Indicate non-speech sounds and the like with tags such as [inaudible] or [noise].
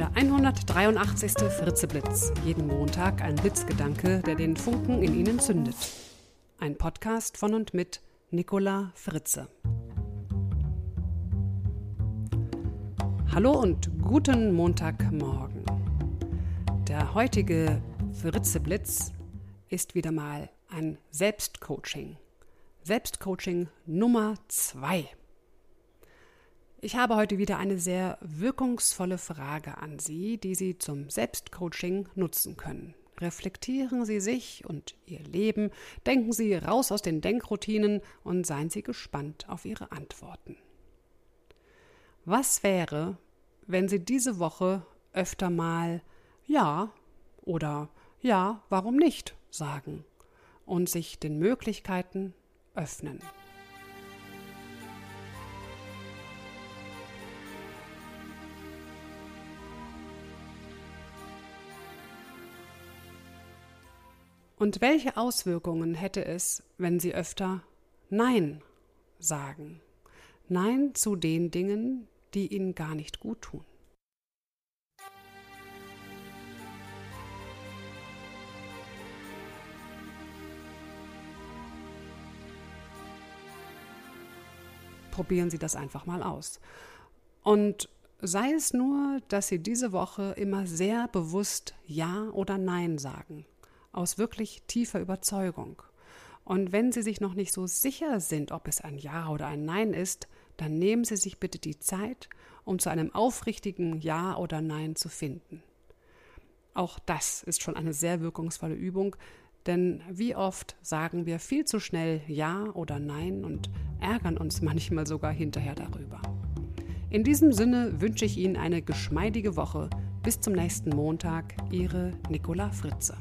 Der 183. Fritzeblitz. Jeden Montag ein Blitzgedanke, der den Funken in Ihnen zündet. Ein Podcast von und mit Nicola Fritze. Hallo und guten Montagmorgen. Der heutige Fritzeblitz ist wieder mal ein Selbstcoaching. Selbstcoaching Nummer zwei. Ich habe heute wieder eine sehr wirkungsvolle Frage an Sie, die Sie zum Selbstcoaching nutzen können. Reflektieren Sie sich und Ihr Leben, denken Sie raus aus den Denkroutinen und seien Sie gespannt auf Ihre Antworten. Was wäre, wenn Sie diese Woche öfter mal Ja oder Ja, warum nicht sagen und sich den Möglichkeiten öffnen? Und welche Auswirkungen hätte es, wenn Sie öfter Nein sagen? Nein zu den Dingen, die Ihnen gar nicht gut tun. Probieren Sie das einfach mal aus. Und sei es nur, dass Sie diese Woche immer sehr bewusst Ja oder Nein sagen aus wirklich tiefer Überzeugung. Und wenn Sie sich noch nicht so sicher sind, ob es ein Ja oder ein Nein ist, dann nehmen Sie sich bitte die Zeit, um zu einem aufrichtigen Ja oder Nein zu finden. Auch das ist schon eine sehr wirkungsvolle Übung, denn wie oft sagen wir viel zu schnell Ja oder Nein und ärgern uns [laughs] manchmal sogar hinterher darüber. In diesem Sinne wünsche ich Ihnen eine geschmeidige Woche. Bis zum nächsten Montag, Ihre Nicola Fritze.